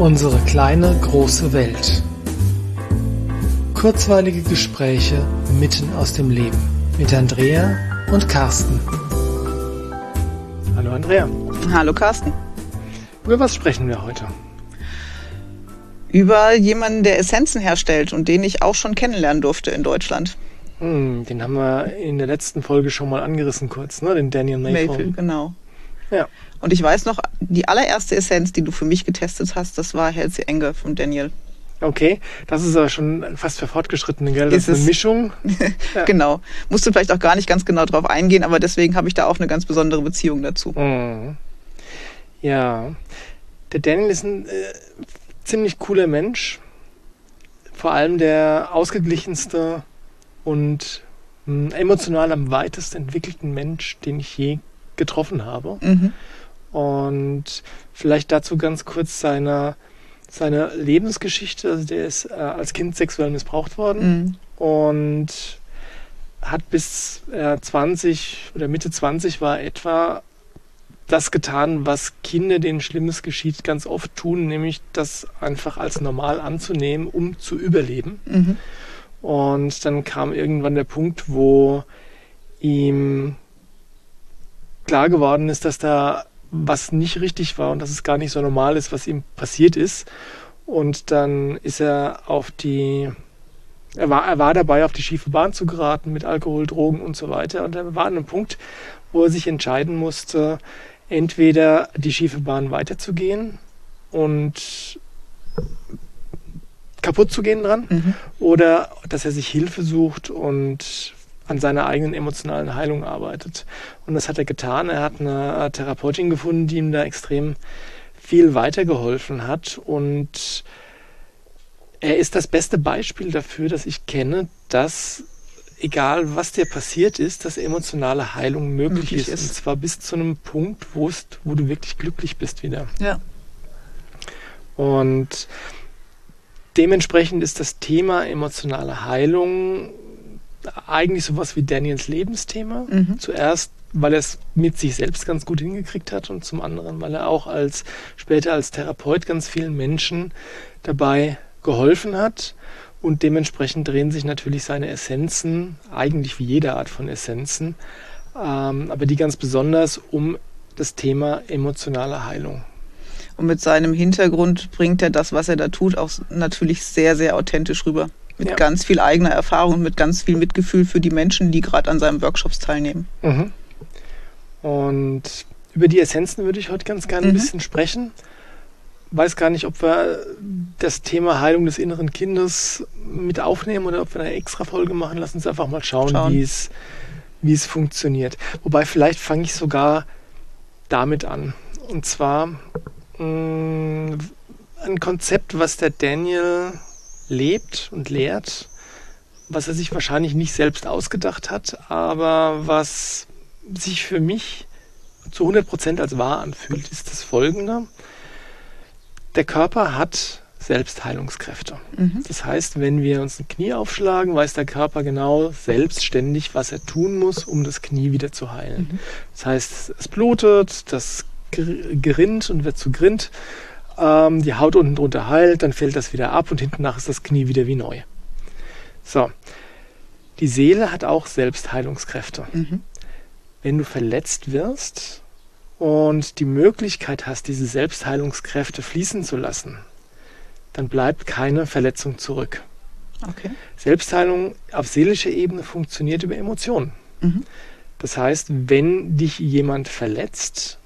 Unsere kleine große Welt. Kurzweilige Gespräche mitten aus dem Leben mit Andrea und Carsten. Hallo Andrea. Hallo Carsten. Über was sprechen wir heute? Über jemanden, der Essenzen herstellt und den ich auch schon kennenlernen durfte in Deutschland. Hm, den haben wir in der letzten Folge schon mal angerissen kurz, ne? Den Daniel Mayfield. Mayfield, genau. Ja. Und ich weiß noch, die allererste Essenz, die du für mich getestet hast, das war Healthy Anger von Daniel. Okay, das ist aber schon fast für Fortgeschrittene, gell? Das Ist ist eine. Mischung. Ja. Genau. Musst du vielleicht auch gar nicht ganz genau drauf eingehen, aber deswegen habe ich da auch eine ganz besondere Beziehung dazu. Mhm. Ja, der Daniel ist ein äh, ziemlich cooler Mensch. Vor allem der ausgeglichenste und mh, emotional am weitest entwickelten Mensch, den ich je getroffen habe. Mhm. Und vielleicht dazu ganz kurz seine, seine Lebensgeschichte. Also der ist äh, als Kind sexuell missbraucht worden Mhm. und hat bis er 20 oder Mitte 20 war etwa das getan, was Kinder, denen Schlimmes geschieht, ganz oft tun, nämlich das einfach als normal anzunehmen, um zu überleben. Mhm. Und dann kam irgendwann der Punkt, wo ihm klar geworden ist, dass da was nicht richtig war und dass es gar nicht so normal ist, was ihm passiert ist. Und dann ist er auf die, er war, er war dabei, auf die schiefe Bahn zu geraten mit Alkohol, Drogen und so weiter. Und er war an einem Punkt, wo er sich entscheiden musste, entweder die schiefe Bahn weiterzugehen und kaputt zu gehen dran Mhm. oder dass er sich Hilfe sucht und an seiner eigenen emotionalen Heilung arbeitet. Und das hat er getan. Er hat eine Therapeutin gefunden, die ihm da extrem viel weitergeholfen hat. Und er ist das beste Beispiel dafür, dass ich kenne, dass egal was dir passiert ist, dass emotionale Heilung möglich, Möglich ist. Und zwar bis zu einem Punkt, wo du wirklich glücklich bist wieder. Ja. Und dementsprechend ist das Thema emotionale Heilung eigentlich sowas wie Daniels Lebensthema. Mhm. Zuerst, weil er es mit sich selbst ganz gut hingekriegt hat und zum anderen, weil er auch als später als Therapeut ganz vielen Menschen dabei geholfen hat. Und dementsprechend drehen sich natürlich seine Essenzen, eigentlich wie jede Art von Essenzen, ähm, aber die ganz besonders um das Thema emotionale Heilung. Und mit seinem Hintergrund bringt er das, was er da tut, auch natürlich sehr, sehr authentisch rüber. Mit Ja. ganz viel eigener Erfahrung und mit ganz viel Mitgefühl für die Menschen, die gerade an seinen Workshops teilnehmen. Mhm. Und über die Essenzen würde ich heute ganz gerne ein Mhm. bisschen sprechen. Weiß gar nicht, ob wir das Thema Heilung des inneren Kindes mit aufnehmen oder ob wir eine extra Folge machen. Lass uns einfach mal schauen, Schauen. wie es wie es funktioniert. Wobei vielleicht fange ich sogar damit an. Und zwar mh, ein Konzept, was der Daniel lebt und lehrt, was er sich wahrscheinlich nicht selbst ausgedacht hat, aber was sich für mich zu 100% als wahr anfühlt, ist das folgende. Der Körper hat Selbstheilungskräfte. Mhm. Das heißt, wenn wir uns ein Knie aufschlagen, weiß der Körper genau selbstständig, was er tun muss, um das Knie wieder zu heilen. Mhm. Das heißt, es blutet, das ger- gerinnt und wird zu Grind, ähm, die Haut unten drunter heilt, dann fällt das wieder ab und hinten nach ist das Knie wieder wie neu. So, die Seele hat auch Selbstheilungskräfte. Mhm. Wenn du verletzt wirst und die Möglichkeit hast, diese Selbstheilungskräfte fließen zu lassen, dann bleibt keine Verletzung zurück. Okay. Selbstheilung auf seelischer Ebene funktioniert über Emotionen. Mhm. Das heißt, wenn dich jemand verletzt,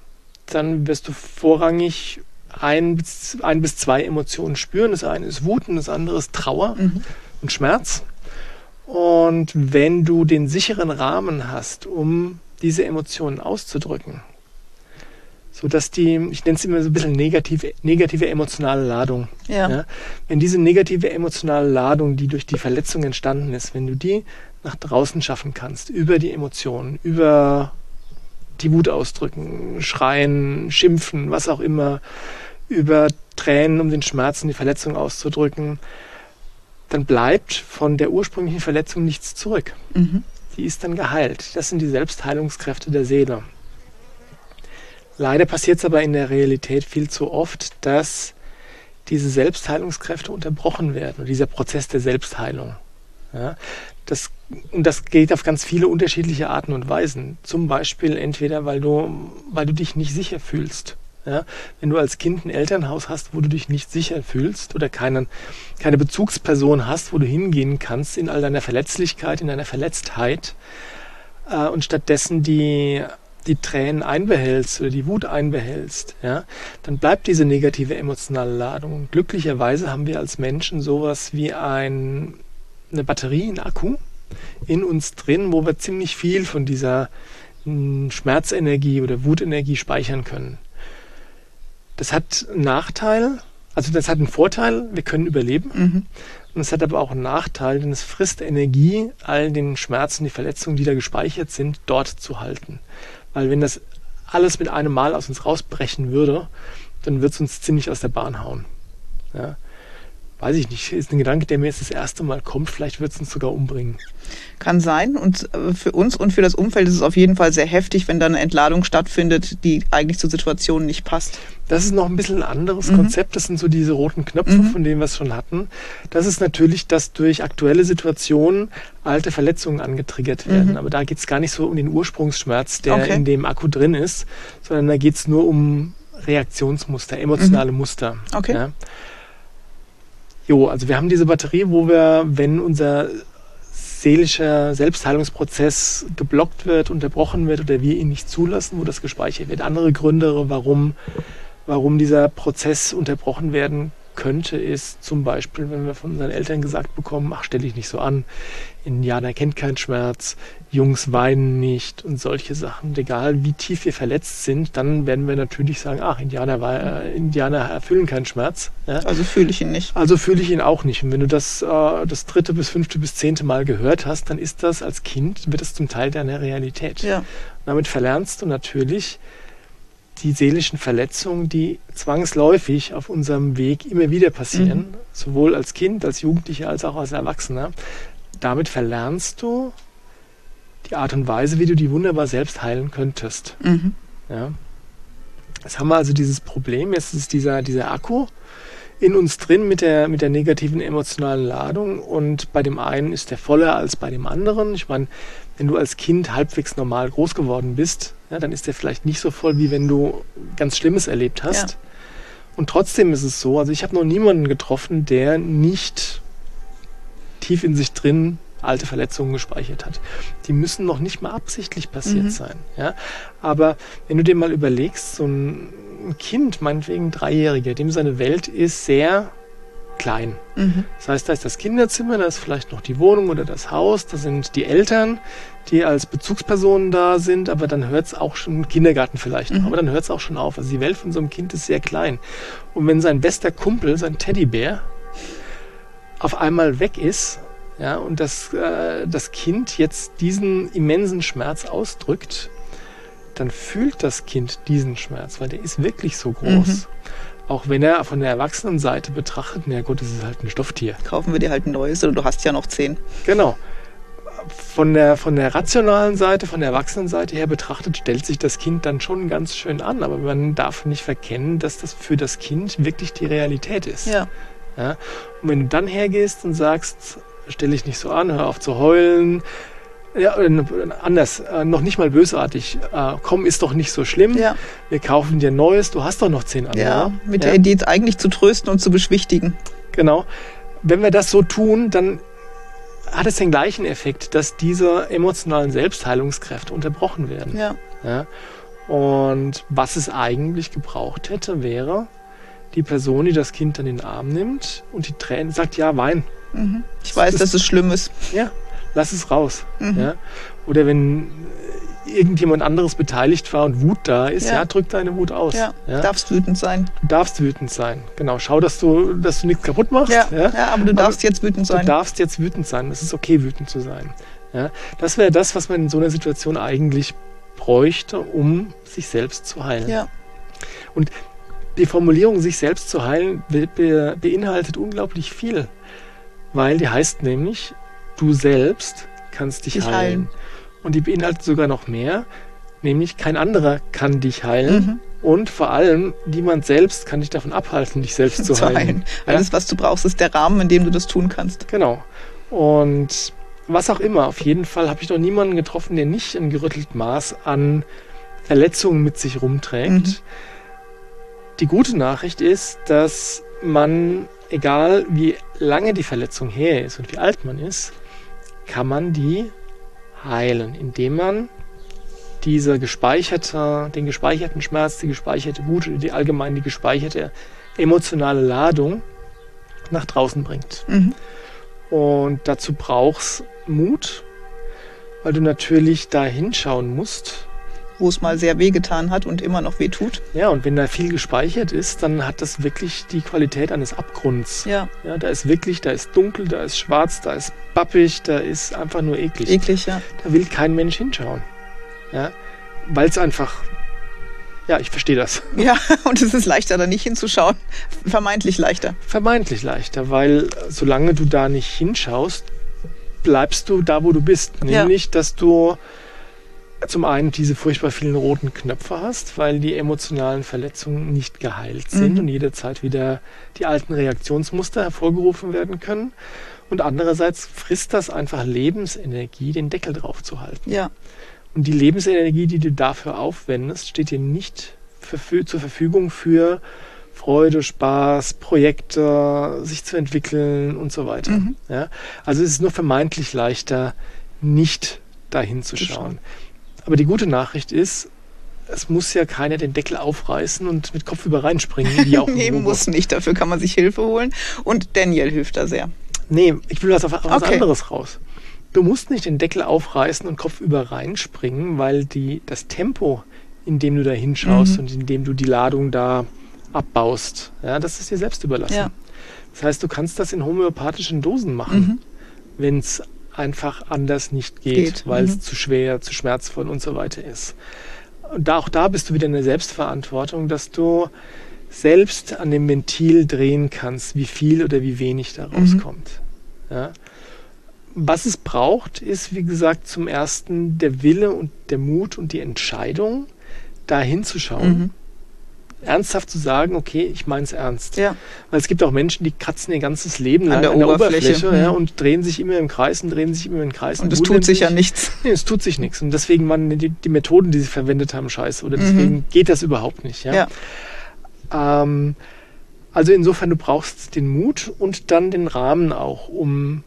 dann wirst du vorrangig ein bis, ein bis zwei Emotionen spüren. Das eine ist Wut und das andere ist Trauer Mhm. und Schmerz. Und wenn du den sicheren Rahmen hast, um diese Emotionen auszudrücken, sodass die, ich nenne es immer so ein bisschen negative, negative emotionale Ladung, Ja. ja, wenn diese negative emotionale Ladung, die durch die Verletzung entstanden ist, wenn du die nach draußen schaffen kannst, über die Emotionen, über die Wut ausdrücken, schreien, schimpfen, was auch immer, über Tränen, um den Schmerz und die Verletzung auszudrücken, dann bleibt von der ursprünglichen Verletzung nichts zurück. Mhm. Die ist dann geheilt. Das sind die Selbstheilungskräfte der Seele. Leider passiert es aber in der Realität viel zu oft, dass diese Selbstheilungskräfte unterbrochen werden und dieser Prozess der Selbstheilung. Ja, das, und das geht auf ganz viele unterschiedliche Arten und Weisen. Zum Beispiel entweder, weil du, weil du dich nicht sicher fühlst. Ja, wenn du als Kind ein Elternhaus hast, wo du dich nicht sicher fühlst oder keinen, keine Bezugsperson hast, wo du hingehen kannst in all deiner Verletzlichkeit, in deiner Verletztheit äh, und stattdessen die, die Tränen einbehältst oder die Wut einbehältst, ja, dann bleibt diese negative emotionale Ladung. Und glücklicherweise haben wir als Menschen sowas wie ein, eine Batterie, ein Akku in uns drin, wo wir ziemlich viel von dieser hm, Schmerzenergie oder Wutenergie speichern können. Das hat einen Nachteil, also das hat einen Vorteil, wir können überleben. Mhm. Und es hat aber auch einen Nachteil, denn es frisst Energie, all den Schmerzen, die Verletzungen, die da gespeichert sind, dort zu halten. Weil wenn das alles mit einem Mal aus uns rausbrechen würde, dann wird es uns ziemlich aus der Bahn hauen. Ja weiß ich nicht, ist ein Gedanke, der mir jetzt das erste Mal kommt. Vielleicht wird es uns sogar umbringen. Kann sein. Und äh, für uns und für das Umfeld ist es auf jeden Fall sehr heftig, wenn dann eine Entladung stattfindet, die eigentlich zur Situation nicht passt. Das ist noch ein bisschen ein anderes mhm. Konzept. Das sind so diese roten Knöpfe, mhm. von denen wir es schon hatten. Das ist natürlich, dass durch aktuelle Situationen alte Verletzungen angetriggert werden. Mhm. Aber da geht es gar nicht so um den Ursprungsschmerz, der okay. in dem Akku drin ist, sondern da geht es nur um Reaktionsmuster, emotionale mhm. Muster. Okay. Ja. Jo, also wir haben diese Batterie, wo wir, wenn unser seelischer Selbstheilungsprozess geblockt wird, unterbrochen wird oder wir ihn nicht zulassen, wo das gespeichert wird. Andere Gründe, warum, warum dieser Prozess unterbrochen werden könnte, ist zum Beispiel, wenn wir von unseren Eltern gesagt bekommen, ach, stell dich nicht so an, Indianer kennt keinen Schmerz, Jungs weinen nicht und solche Sachen. Und egal wie tief wir verletzt sind, dann werden wir natürlich sagen, ach, Indianer, äh, Indianer erfüllen keinen Schmerz. Ja? Also fühle ich ihn nicht. Also fühle ich ihn auch nicht. Und wenn du das äh, das dritte bis fünfte bis zehnte Mal gehört hast, dann ist das als Kind, wird das zum Teil deiner Realität. Ja. damit verlernst du natürlich, die seelischen Verletzungen, die zwangsläufig auf unserem Weg immer wieder passieren, mhm. sowohl als Kind, als Jugendlicher als auch als Erwachsener. Damit verlernst du die Art und Weise, wie du die wunderbar selbst heilen könntest. Mhm. Ja. Jetzt haben wir also dieses Problem, jetzt ist dieser, dieser Akku in uns drin mit der, mit der negativen emotionalen Ladung und bei dem einen ist der voller als bei dem anderen. Ich meine, wenn du als Kind halbwegs normal groß geworden bist, ja, dann ist der vielleicht nicht so voll, wie wenn du ganz Schlimmes erlebt hast. Ja. Und trotzdem ist es so, also ich habe noch niemanden getroffen, der nicht tief in sich drin alte Verletzungen gespeichert hat. Die müssen noch nicht mal absichtlich passiert mhm. sein. Ja? Aber wenn du dir mal überlegst, so ein Kind, meinetwegen Dreijähriger, dem seine Welt ist sehr klein. Mhm. Das heißt, da ist das Kinderzimmer, da ist vielleicht noch die Wohnung oder das Haus, da sind die Eltern, die als Bezugspersonen da sind, aber dann hört es auch schon, Kindergarten vielleicht mhm. aber dann hört es auch schon auf. Also die Welt von so einem Kind ist sehr klein. Und wenn sein bester Kumpel, sein Teddybär, auf einmal weg ist, ja, und das, äh, das Kind jetzt diesen immensen Schmerz ausdrückt, dann fühlt das Kind diesen Schmerz, weil der ist wirklich so groß. Mhm. Auch wenn er von der Erwachsenenseite betrachtet, na gut, das ist halt ein Stofftier. Kaufen wir dir halt ein neues oder du hast ja noch zehn. Genau. Von der, von der rationalen Seite, von der Erwachsenenseite her betrachtet, stellt sich das Kind dann schon ganz schön an. Aber man darf nicht verkennen, dass das für das Kind wirklich die Realität ist. Ja. ja? Und wenn du dann hergehst und sagst, stell dich nicht so an, hör auf zu heulen, ja, anders, äh, noch nicht mal bösartig. Äh, komm, ist doch nicht so schlimm. Ja. Wir kaufen dir Neues. Du hast doch noch zehn andere. Ja, mit ja. der Idee eigentlich zu trösten und zu beschwichtigen. Genau. Wenn wir das so tun, dann hat es den gleichen Effekt, dass diese emotionalen Selbstheilungskräfte unterbrochen werden. Ja. ja. Und was es eigentlich gebraucht hätte, wäre die Person, die das Kind dann in den Arm nimmt und die Tränen sagt, ja, wein. Mhm. Ich weiß, das, dass es schlimm ist. Ja, lass es raus. Mhm. Ja? Oder wenn irgendjemand anderes beteiligt war und Wut da ist, ja, ja drück deine Wut aus. Ja, ja, darfst wütend sein. Du darfst wütend sein, genau. Schau, dass du, dass du nichts kaputt machst. Ja, ja? ja aber du darfst aber jetzt wütend sein. Du darfst jetzt wütend sein. Es ist okay, wütend zu sein. Ja? Das wäre das, was man in so einer Situation eigentlich bräuchte, um sich selbst zu heilen. Ja. Und die Formulierung, sich selbst zu heilen, be beinhaltet unglaublich viel. Weil die heißt nämlich, du selbst kannst dich, dich heilen. heilen. Und die beinhaltet sogar noch mehr, nämlich kein anderer kann dich heilen. Mhm. Und vor allem, niemand selbst kann dich davon abhalten, dich selbst zu heilen. Alles, was du brauchst, ist der Rahmen, in dem du das tun kannst. Genau. Und was auch immer, auf jeden Fall habe ich noch niemanden getroffen, der nicht ein gerüttelt Maß an Verletzungen mit sich rumträgt. Mhm. Die gute Nachricht ist, dass man, egal wie lange die Verletzung her ist und wie alt man ist, kann man die heilen, indem man diese gespeicherte, den gespeicherten Schmerz, die gespeicherte Wut oder die allgemein die gespeicherte emotionale Ladung nach draußen bringt. Mhm. Und dazu brauchst Mut, weil du natürlich da hinschauen musst. Wo es mal sehr wehgetan hat und immer noch weh tut. Ja, und wenn da viel gespeichert ist, dann hat das wirklich die Qualität eines Abgrunds. Ja. Ja, da ist wirklich, da ist dunkel, da ist schwarz, da ist bappig, da ist einfach nur eklig. Eklig, ja. Da will kein Mensch hinschauen. Ja, weil es einfach ja, ich verstehe das. Ja, und es ist leichter, da nicht hinzuschauen. Vermeintlich leichter. Vermeintlich leichter, weil solange du da nicht hinschaust, bleibst du da, wo du bist. Nämlich, ja. dass du zum einen diese furchtbar vielen roten Knöpfe hast, weil die emotionalen Verletzungen nicht geheilt sind mhm. und jederzeit wieder die alten Reaktionsmuster hervorgerufen werden können. Und andererseits frisst das einfach Lebensenergie, den Deckel drauf zu halten. Ja. Und die Lebensenergie, die du dafür aufwendest, steht dir nicht für, zur Verfügung für Freude, Spaß, Projekte, sich zu entwickeln und so weiter. Mhm. Ja? Also es ist nur vermeintlich leichter, nicht dahin zu schauen. Aber die gute Nachricht ist, es muss ja keiner den Deckel aufreißen und mit Kopf über reinspringen. Wie auch nee, muss nicht. Dafür kann man sich Hilfe holen. Und Daniel hilft da sehr. Nee, ich will was auf was okay. anderes raus. Du musst nicht den Deckel aufreißen und kopfüber reinspringen, weil die, das Tempo, in dem du da hinschaust mhm. und in dem du die Ladung da abbaust, ja, das ist dir selbst überlassen. Ja. Das heißt, du kannst das in homöopathischen Dosen machen, mhm. wenn es einfach anders nicht geht, geht. weil es mhm. zu schwer, zu schmerzvoll und so weiter ist. Und da, auch da bist du wieder in der Selbstverantwortung, dass du selbst an dem Ventil drehen kannst, wie viel oder wie wenig da mhm. rauskommt. Ja? Was es braucht, ist, wie gesagt, zum ersten der Wille und der Mut und die Entscheidung, da hinzuschauen. Mhm. Ernsthaft zu sagen, okay, ich meine es ernst. Ja. Weil es gibt auch Menschen, die kratzen ihr ganzes Leben lang an der, an der Oberfläche, Oberfläche ja, mhm. und drehen sich immer im Kreis und drehen sich immer im Kreis. Und es tut sich ja nichts. Nee, es tut sich nichts. Und deswegen waren die, die Methoden, die sie verwendet haben, scheiße. Oder deswegen mhm. geht das überhaupt nicht. Ja. ja. Ähm, also insofern, du brauchst den Mut und dann den Rahmen auch, um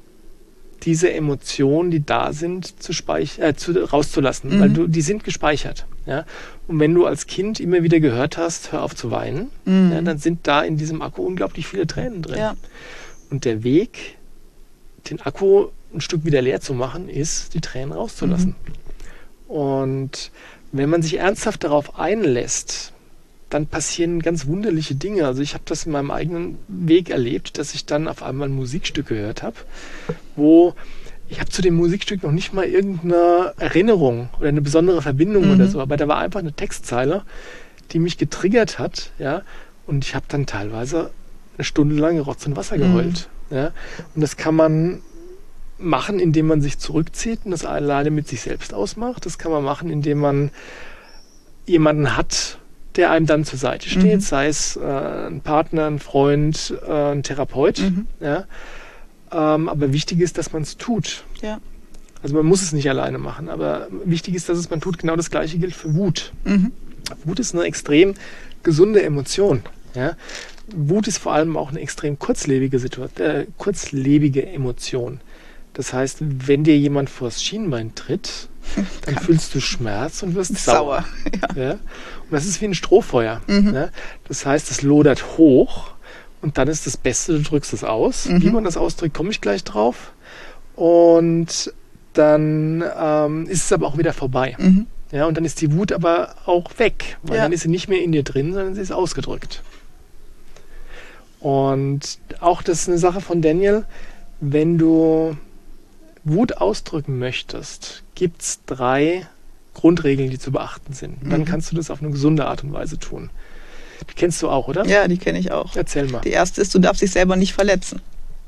diese Emotionen, die da sind, zu speich äh, zu, rauszulassen, mhm. weil du, die sind gespeichert. Ja? Und wenn du als Kind immer wieder gehört hast, hör auf zu weinen, mhm. ja, dann sind da in diesem Akku unglaublich viele Tränen drin. Ja. Und der Weg, den Akku ein Stück wieder leer zu machen, ist, die Tränen rauszulassen. Mhm. Und wenn man sich ernsthaft darauf einlässt, dann passieren ganz wunderliche Dinge. Also ich habe das in meinem eigenen Weg erlebt, dass ich dann auf einmal ein Musikstück gehört habe, wo ich habe zu dem Musikstück noch nicht mal irgendeine Erinnerung oder eine besondere Verbindung mhm. oder so, aber da war einfach eine Textzeile, die mich getriggert hat, ja, und ich habe dann teilweise eine Stunde lang Rotz und Wasser geheult, mhm. ja, und das kann man machen, indem man sich zurückzieht und das alleine mit sich selbst ausmacht. Das kann man machen, indem man jemanden hat, der einem dann zur Seite steht, mhm. sei es äh, ein Partner, ein Freund, äh, ein Therapeut. Mhm. Ja? Ähm, aber wichtig ist, dass man es tut. Ja. Also man muss es nicht alleine machen, aber wichtig ist, dass es man tut. Genau das gleiche gilt für Wut. Mhm. Wut ist eine extrem gesunde Emotion. Ja? Wut ist vor allem auch eine extrem kurzlebige Situation, äh, kurzlebige Emotion. Das heißt, wenn dir jemand vors Schienbein tritt, dann Kann. fühlst du Schmerz und wirst sauer. sauer. Ja. ja. Und das ist wie ein Strohfeuer. Mhm. Ja. Das heißt, es lodert hoch und dann ist das Beste, du drückst es aus. Mhm. Wie man das ausdrückt, komme ich gleich drauf. Und dann ähm, ist es aber auch wieder vorbei. Mhm. Ja, und dann ist die Wut aber auch weg, weil ja. dann ist sie nicht mehr in dir drin, sondern sie ist ausgedrückt. Und auch das ist eine Sache von Daniel, wenn du Wut ausdrücken möchtest, gibt es drei Grundregeln, die zu beachten sind. Mhm. Dann kannst du das auf eine gesunde Art und Weise tun. Die kennst du auch, oder? Ja, die kenne ich auch. Erzähl mal. Die erste ist, du darfst dich selber nicht verletzen.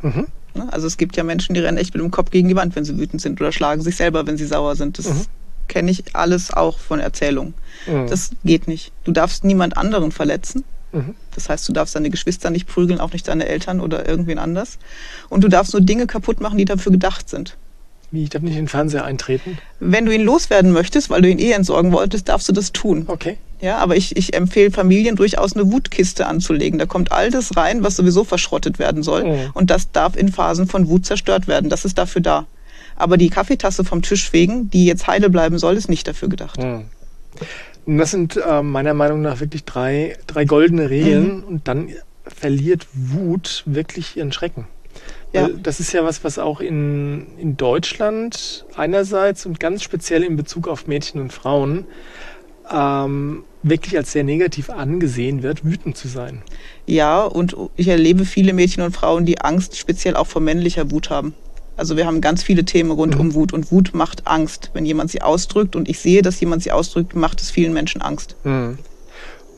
Mhm. Ne? Also es gibt ja Menschen, die rennen echt mit dem Kopf gegen die Wand, wenn sie wütend sind oder schlagen sich selber, wenn sie sauer sind. Das mhm. kenne ich alles auch von Erzählungen. Mhm. Das geht nicht. Du darfst niemand anderen verletzen. Mhm. Das heißt, du darfst deine Geschwister nicht prügeln, auch nicht deine Eltern oder irgendwen anders. Und du darfst nur Dinge kaputt machen, die dafür gedacht sind. Wie, ich darf nicht in den Fernseher eintreten? Wenn du ihn loswerden möchtest, weil du ihn eh entsorgen wolltest, darfst du das tun. Okay. Ja, aber ich, ich empfehle Familien durchaus eine Wutkiste anzulegen. Da kommt all das rein, was sowieso verschrottet werden soll. Mhm. Und das darf in Phasen von Wut zerstört werden. Das ist dafür da. Aber die Kaffeetasse vom Tisch fegen, die jetzt heile bleiben soll, ist nicht dafür gedacht. Mhm. Das sind äh, meiner Meinung nach wirklich drei, drei goldene Regeln. Mhm. Und dann verliert Wut wirklich ihren Schrecken. Ja. Das ist ja was, was auch in, in Deutschland einerseits und ganz speziell in Bezug auf Mädchen und Frauen ähm, wirklich als sehr negativ angesehen wird, wütend zu sein. Ja, und ich erlebe viele Mädchen und Frauen, die Angst speziell auch vor männlicher Wut haben. Also wir haben ganz viele Themen rund mhm. um Wut und Wut macht Angst. Wenn jemand sie ausdrückt und ich sehe, dass jemand sie ausdrückt, macht es vielen Menschen Angst. Mhm.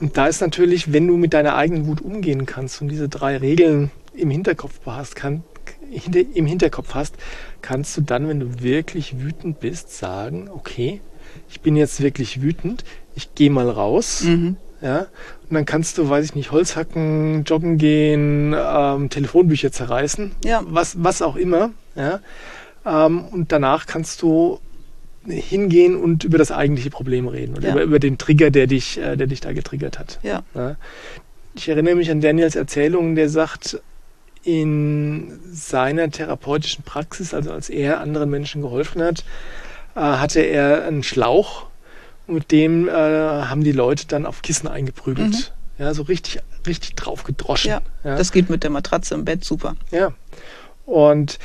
Und da ist natürlich, wenn du mit deiner eigenen Wut umgehen kannst und diese drei Regeln im Hinterkopf hast, kann, im Hinterkopf hast, kannst du dann, wenn du wirklich wütend bist, sagen, okay, ich bin jetzt wirklich wütend, ich gehe mal raus. Mhm. Ja, und dann kannst du, weiß ich nicht, Holz hacken, joggen gehen, ähm, Telefonbücher zerreißen, ja. was, was auch immer. Ja, ähm, und danach kannst du hingehen und über das eigentliche Problem reden oder ja. über, über den Trigger, der dich, äh, der dich da getriggert hat. Ja. ja. Ich erinnere mich an Daniels Erzählung, der sagt, in seiner therapeutischen Praxis, also als er anderen Menschen geholfen hat, äh, hatte er einen Schlauch, mit dem äh, haben die Leute dann auf Kissen eingeprügelt. Mhm. Ja, so richtig, richtig drauf gedroschen. Ja, ja, das geht mit der Matratze im Bett super. Ja. Und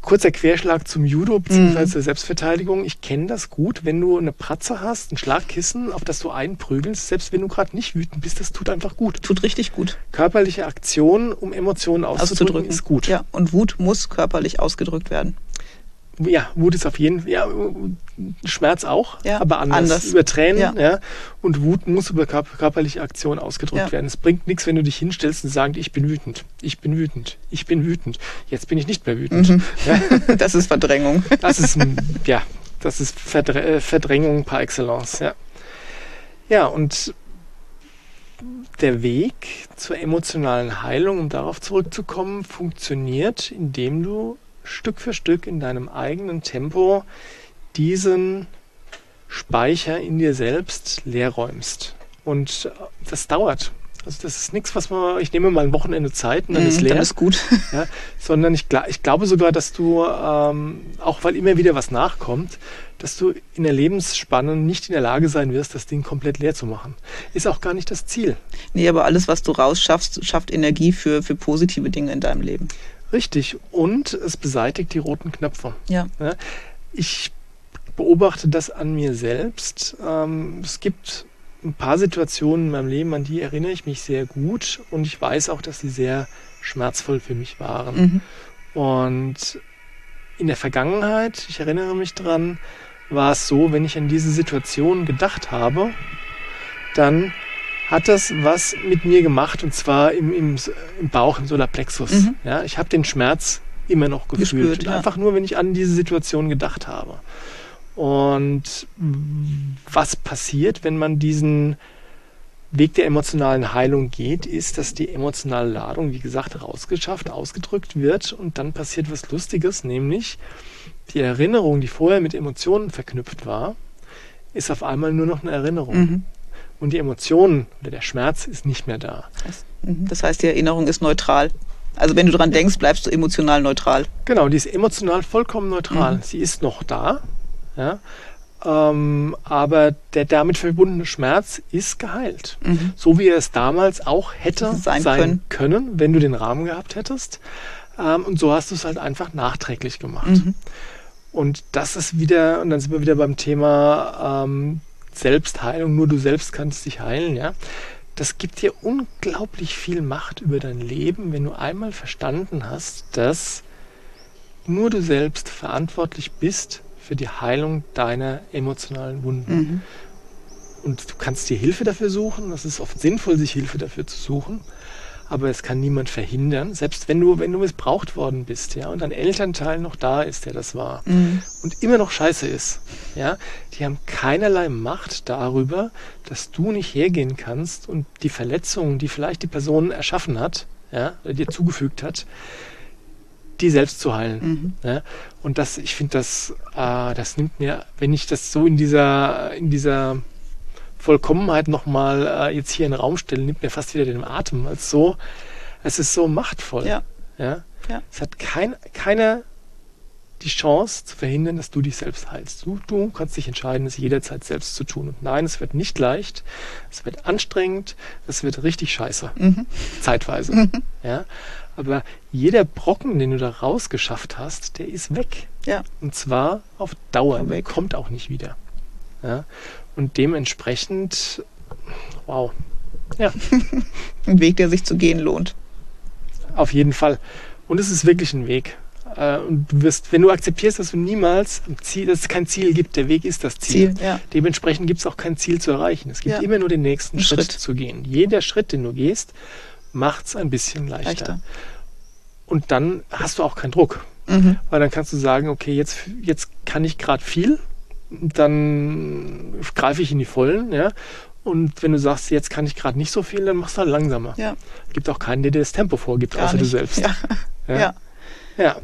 kurzer Querschlag zum Judo bzw. Mhm. Selbstverteidigung. Ich kenne das gut, wenn du eine Pratze hast, ein Schlagkissen, auf das du einprügelst, selbst wenn du gerade nicht wütend bist, das tut einfach gut. Tut richtig gut. Körperliche Aktion, um Emotionen auszudrücken, auszudrücken. ist gut. Ja, und Wut muss körperlich ausgedrückt werden. Ja, Wut ist auf jeden Fall, ja, Schmerz auch, ja, aber anders. anders. Über Tränen, ja. ja. Und Wut muss über körperliche Aktion ausgedrückt ja. werden. Es bringt nichts, wenn du dich hinstellst und sagst, ich bin wütend, ich bin wütend, ich bin wütend. Jetzt bin ich nicht mehr wütend. Mhm. Das ist Verdrängung. Das ist, ja, das ist Verdr Verdrängung par excellence, ja. Ja, und der Weg zur emotionalen Heilung, um darauf zurückzukommen, funktioniert, indem du Stück für Stück in deinem eigenen Tempo diesen Speicher in dir selbst leerräumst. Und das dauert. Also das ist nichts, was man, ich nehme mal ein Wochenende Zeit und dann mm, ist leer. Dann ist gut. Ja, sondern ich, ich, glaube sogar, dass du, ähm, auch weil immer wieder was nachkommt, dass du in der Lebensspanne nicht in der Lage sein wirst, das Ding komplett leer zu machen. Ist auch gar nicht das Ziel. Nee, aber alles, was du rausschaffst, schafft Energie für, für positive Dinge in deinem Leben. Richtig. Und es beseitigt die roten Knöpfe. Ja. Ich beobachte das an mir selbst. Ähm, es gibt ein paar Situationen in meinem Leben, an die erinnere ich mich sehr gut und ich weiß auch, dass sie sehr schmerzvoll für mich waren. Mhm. Und in der Vergangenheit, ich erinnere mich dran, war es so, wenn ich an diese Situation gedacht habe, dann hat das was mit mir gemacht und zwar im, im, im Bauch, im Solarplexus. Mhm. Ja, ich habe den Schmerz immer noch gefühlt. Gespürt, ja. Einfach nur, wenn ich an diese Situation gedacht habe. Und was passiert, wenn man diesen Weg der emotionalen Heilung geht, ist, dass die emotionale Ladung, wie gesagt, rausgeschafft, ausgedrückt wird und dann passiert was Lustiges, nämlich die Erinnerung, die vorher mit Emotionen verknüpft war, ist auf einmal nur noch eine Erinnerung. Mhm und die Emotionen oder der Schmerz ist nicht mehr da. Mhm. Das heißt, die Erinnerung ist neutral. Also wenn du daran denkst, bleibst du emotional neutral. Genau, die ist emotional vollkommen neutral. Mhm. Sie ist noch da, ja, ähm, aber der damit verbundene Schmerz ist geheilt. Mhm. So wie er es damals auch hätte sein, sein können. können. wenn du den Rahmen gehabt hättest. Ähm, und so hast du es halt einfach nachträglich gemacht. Mhm. Und das ist wieder, und dann sind wir wieder beim Thema ähm, Selbstheilung, nur du selbst kannst dich heilen, ja. Das gibt dir unglaublich viel Macht über dein Leben, wenn du einmal verstanden hast, dass nur du selbst verantwortlich bist für die Heilung deiner emotionalen Wunden. Mhm. Und du kannst dir Hilfe dafür suchen. Das ist oft sinnvoll, sich Hilfe dafür zu suchen. Aber es kann niemand verhindern, selbst wenn du, wenn du missbraucht worden bist, ja, und dein Elternteil noch da ist, der das war Mhm. und immer noch scheiße ist, ja, die haben keinerlei Macht darüber, dass du nicht hergehen kannst und die Verletzungen, die vielleicht die Person erschaffen hat, ja, oder dir zugefügt hat, die selbst zu heilen. Mhm. Ja? Und das, ich finde, das, äh, das nimmt mir, wenn ich das so in dieser, in dieser Vollkommenheit nochmal äh, jetzt hier in den Raum stelle, nimmt mir fast wieder den Atem. Es, so, es ist so machtvoll. Ja. Ja? Ja. Es hat kein, keiner die Chance zu verhindern, dass du dich selbst heilst. Du, du kannst dich entscheiden, es jederzeit selbst zu tun. Und nein, es wird nicht leicht, es wird anstrengend, es wird richtig scheiße. Mhm. Zeitweise. Ja? Aber jeder Brocken, den du da rausgeschafft hast, der ist weg. Ja. Und zwar auf Dauer. Der Weg. kommt auch nicht wieder. Ja? Und dementsprechend, wow. Ja, Ein Weg, der sich zu gehen lohnt. auf jeden Fall. Und es ist wirklich ein Weg. Äh, Und du wirst, wenn du akzeptierst, dass du niemals Ziel, dass es kein Ziel gibt, der Weg ist das Ziel. Ziel, ja. Dementsprechend gibt es auch kein Ziel zu erreichen. Es gibt Ja. immer nur den nächsten Schritt, Schritt. zu gehen. Jeder Schritt, den du gehst, macht es ein bisschen leichter. Leichter. Und dann hast du auch keinen Druck. Mhm. Weil dann kannst du sagen, okay, jetzt, jetzt kann ich gerade viel, dann greife ich in die Vollen, ja. Und wenn du sagst, jetzt kann ich gerade nicht so viel, dann machst du halt langsamer. Ja. Gibt auch keinen, der dir das Tempo vorgibt, Gar außer du nicht. selbst. Ja. Ja. Ja. Ja.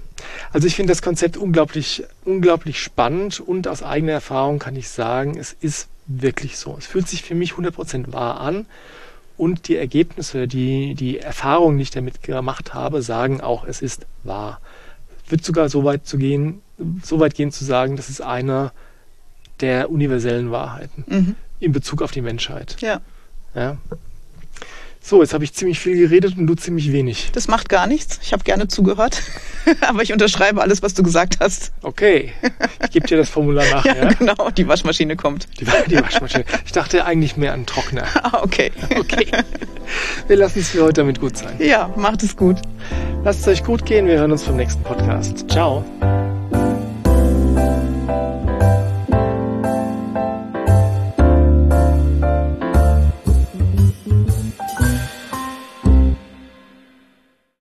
Also ich finde das Konzept unglaublich, unglaublich spannend und aus eigener Erfahrung kann ich sagen, es ist wirklich so. Es fühlt sich für mich 100% wahr an und die Ergebnisse, die, die Erfahrungen, die ich damit gemacht habe, sagen auch, es ist wahr. Wird sogar so weit zu gehen, so weit gehen zu sagen, das ist eine der universellen Wahrheiten Mhm. in Bezug auf die Menschheit. ja. Ja. So, jetzt habe ich ziemlich viel geredet und du ziemlich wenig. Das macht gar nichts. Ich habe gerne zugehört. Aber ich unterschreibe alles, was du gesagt hast. Okay, ich gebe dir das Formular nach. Ja, Ja, genau. Die Waschmaschine kommt. Die, die Waschmaschine. Ich dachte eigentlich mehr an Trockner. Ah, okay. Okay. Wir lassen es für heute damit gut sein. Ja, macht es gut. Lasst es euch gut gehen. Wir hören uns beim nächsten Podcast. Ciao.